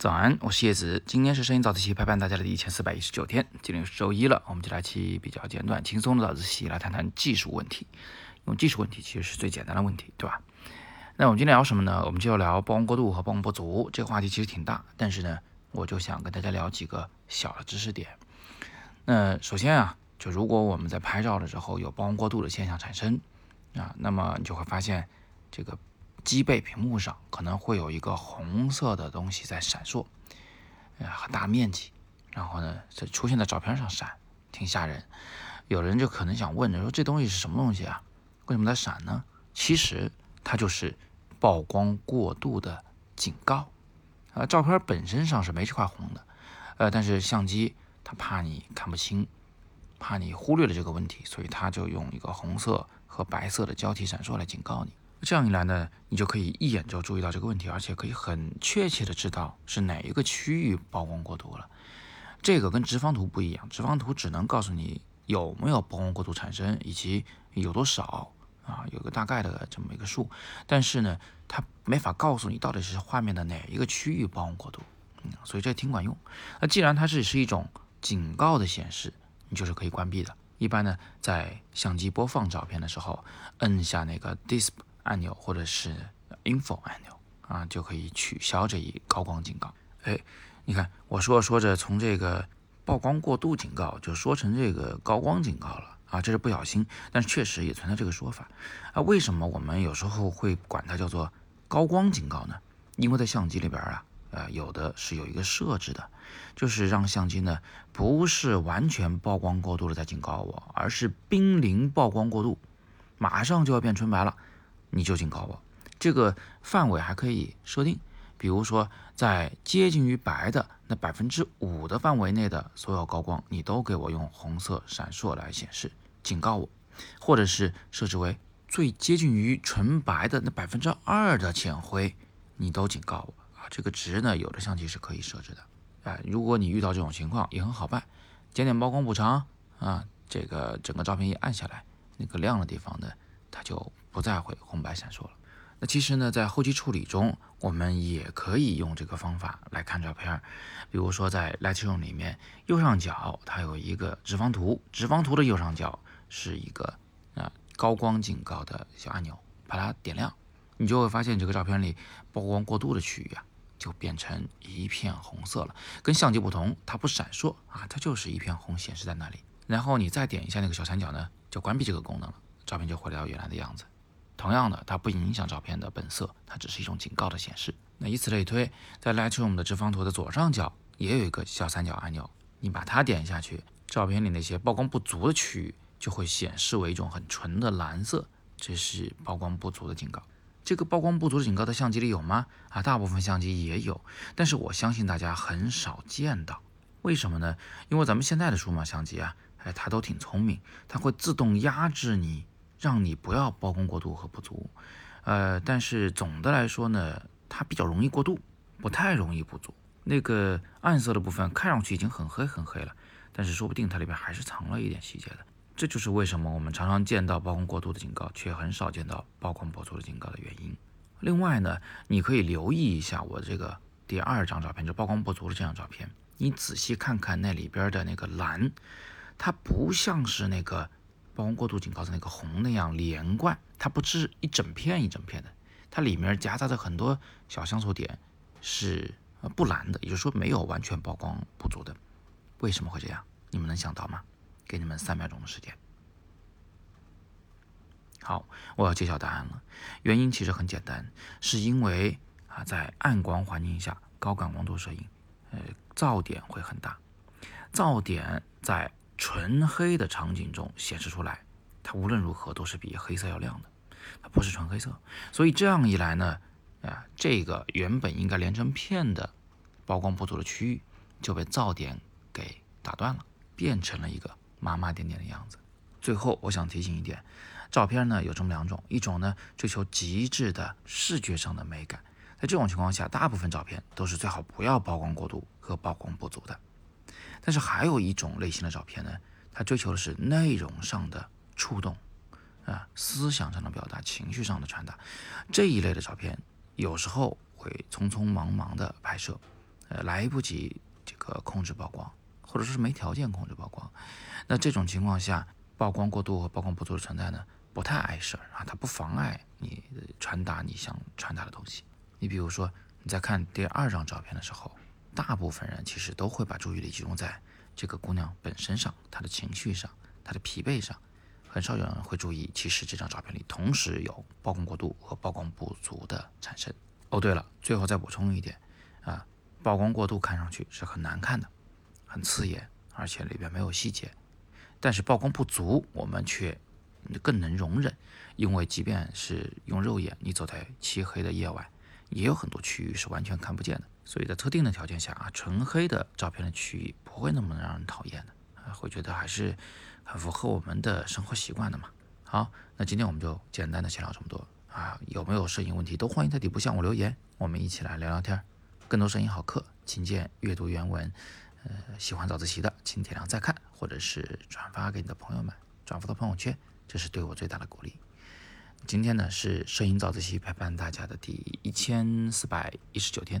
早安，我是叶子。今天是摄影早自习陪伴大家的第一千四百一十九天，今天是周一了，我们就来期比较简短、轻松的早自习，来谈谈技术问题。用技术问题其实是最简单的问题，对吧？那我们今天聊什么呢？我们就要聊曝光过度和曝光不足。这个话题其实挺大，但是呢，我就想跟大家聊几个小的知识点。那首先啊，就如果我们在拍照的时候有曝光过度的现象产生啊，那么你就会发现这个。机背屏幕上可能会有一个红色的东西在闪烁，呃，很大面积，然后呢，这出现在照片上闪，挺吓人。有人就可能想问，说这东西是什么东西啊？为什么在闪呢？其实它就是曝光过度的警告。啊，照片本身上是没这块红的，呃，但是相机它怕你看不清，怕你忽略了这个问题，所以它就用一个红色和白色的交替闪烁来警告你。这样一来呢，你就可以一眼就注意到这个问题，而且可以很确切的知道是哪一个区域曝光过度了。这个跟直方图不一样，直方图只能告诉你有没有曝光过度产生，以及有多少啊，有个大概的这么一个数。但是呢，它没法告诉你到底是画面的哪一个区域曝光过度，嗯，所以这挺管用。那既然它是是一种警告的显示，你就是可以关闭的。一般呢，在相机播放照片的时候，摁下那个 Disp。按钮或者是 Info 按钮啊，就可以取消这一高光警告。哎，你看我说着说着，从这个曝光过度警告就说成这个高光警告了啊，这是不小心，但是确实也存在这个说法啊。为什么我们有时候会管它叫做高光警告呢？因为在相机里边啊，呃，有的是有一个设置的，就是让相机呢不是完全曝光过度了再警告我，而是濒临曝光过度，马上就要变纯白了。你就警告我，这个范围还可以设定，比如说在接近于白的那百分之五的范围内的所有高光，你都给我用红色闪烁来显示警告我，或者是设置为最接近于纯白的那百分之二的浅灰，你都警告我啊。这个值呢，有的相机是可以设置的啊。如果你遇到这种情况也很好办，减点曝光补偿啊，这个整个照片一按下来，那个亮的地方呢，它就。不再会红白闪烁了。那其实呢，在后期处理中，我们也可以用这个方法来看照片。比如说在 Lightroom 里面，右上角它有一个直方图，直方图的右上角是一个啊高光警告的小按钮，把它点亮，你就会发现这个照片里曝光过度的区域啊，就变成一片红色了。跟相机不同，它不闪烁啊，它就是一片红显示在那里。然后你再点一下那个小三角呢，就关闭这个功能了，照片就回到原来的样子。同样的，它不影响照片的本色，它只是一种警告的显示。那以此类推，在 Lightroom 的直方图的左上角也有一个小三角按钮，你把它点下去，照片里那些曝光不足的区域就会显示为一种很纯的蓝色，这是曝光不足的警告。这个曝光不足的警告在相机里有吗？啊，大部分相机也有，但是我相信大家很少见到。为什么呢？因为咱们现在的数码相机啊，哎，它都挺聪明，它会自动压制你。让你不要曝光过度和不足，呃，但是总的来说呢，它比较容易过度，不太容易不足。那个暗色的部分看上去已经很黑很黑了，但是说不定它里边还是藏了一点细节的。这就是为什么我们常常见到曝光过度的警告，却很少见到曝光不足的警告的原因。另外呢，你可以留意一下我这个第二张照片，就曝光不足的这张照片，你仔细看看那里边的那个蓝，它不像是那个。曝光过度警告的那个红那样连贯，它不是一整片一整片的，它里面夹杂着很多小像素点，是呃不蓝的，也就是说没有完全曝光不足的。为什么会这样？你们能想到吗？给你们三秒钟的时间。好，我要揭晓答案了。原因其实很简单，是因为啊在暗光环境下，高感光度摄影，呃噪点会很大，噪点在。纯黑的场景中显示出来，它无论如何都是比黑色要亮的，它不是纯黑色。所以这样一来呢，啊，这个原本应该连成片的曝光不足的区域就被噪点给打断了，变成了一个麻麻点点的样子。最后我想提醒一点，照片呢有这么两种，一种呢追求极致的视觉上的美感，在这种情况下，大部分照片都是最好不要曝光过度和曝光不足的。但是还有一种类型的照片呢，它追求的是内容上的触动，啊，思想上的表达，情绪上的传达。这一类的照片有时候会匆匆忙忙的拍摄，呃，来不及这个控制曝光，或者说是没条件控制曝光。那这种情况下，曝光过度和曝光不足的存在呢，不太碍事儿啊，它不妨碍你传达你想传达的东西。你比如说你在看第二张照片的时候，大部分人其实都会把注意力集中在这个姑娘本身上，她的情绪上，她的疲惫上。很少有人会注意，其实这张照片里同时有曝光过度和曝光不足的产生。哦，对了，最后再补充一点啊，曝光过度看上去是很难看的，很刺眼，而且里边没有细节。但是曝光不足，我们却更能容忍，因为即便是用肉眼，你走在漆黑的夜晚，也有很多区域是完全看不见的。所以在特定的条件下啊，纯黑的照片的区域不会那么让人讨厌的啊，会觉得还是。很符合我们的生活习惯的嘛。好，那今天我们就简单的先聊这么多啊。有没有摄影问题都欢迎在底部向我留言，我们一起来聊聊天。更多摄影好课，请见阅读原文。呃，喜欢早自习的，请点亮再看，或者是转发给你的朋友们，转发到朋友圈，这是对我最大的鼓励。今天呢是摄影早自习陪伴大家的第一千四百一十九天，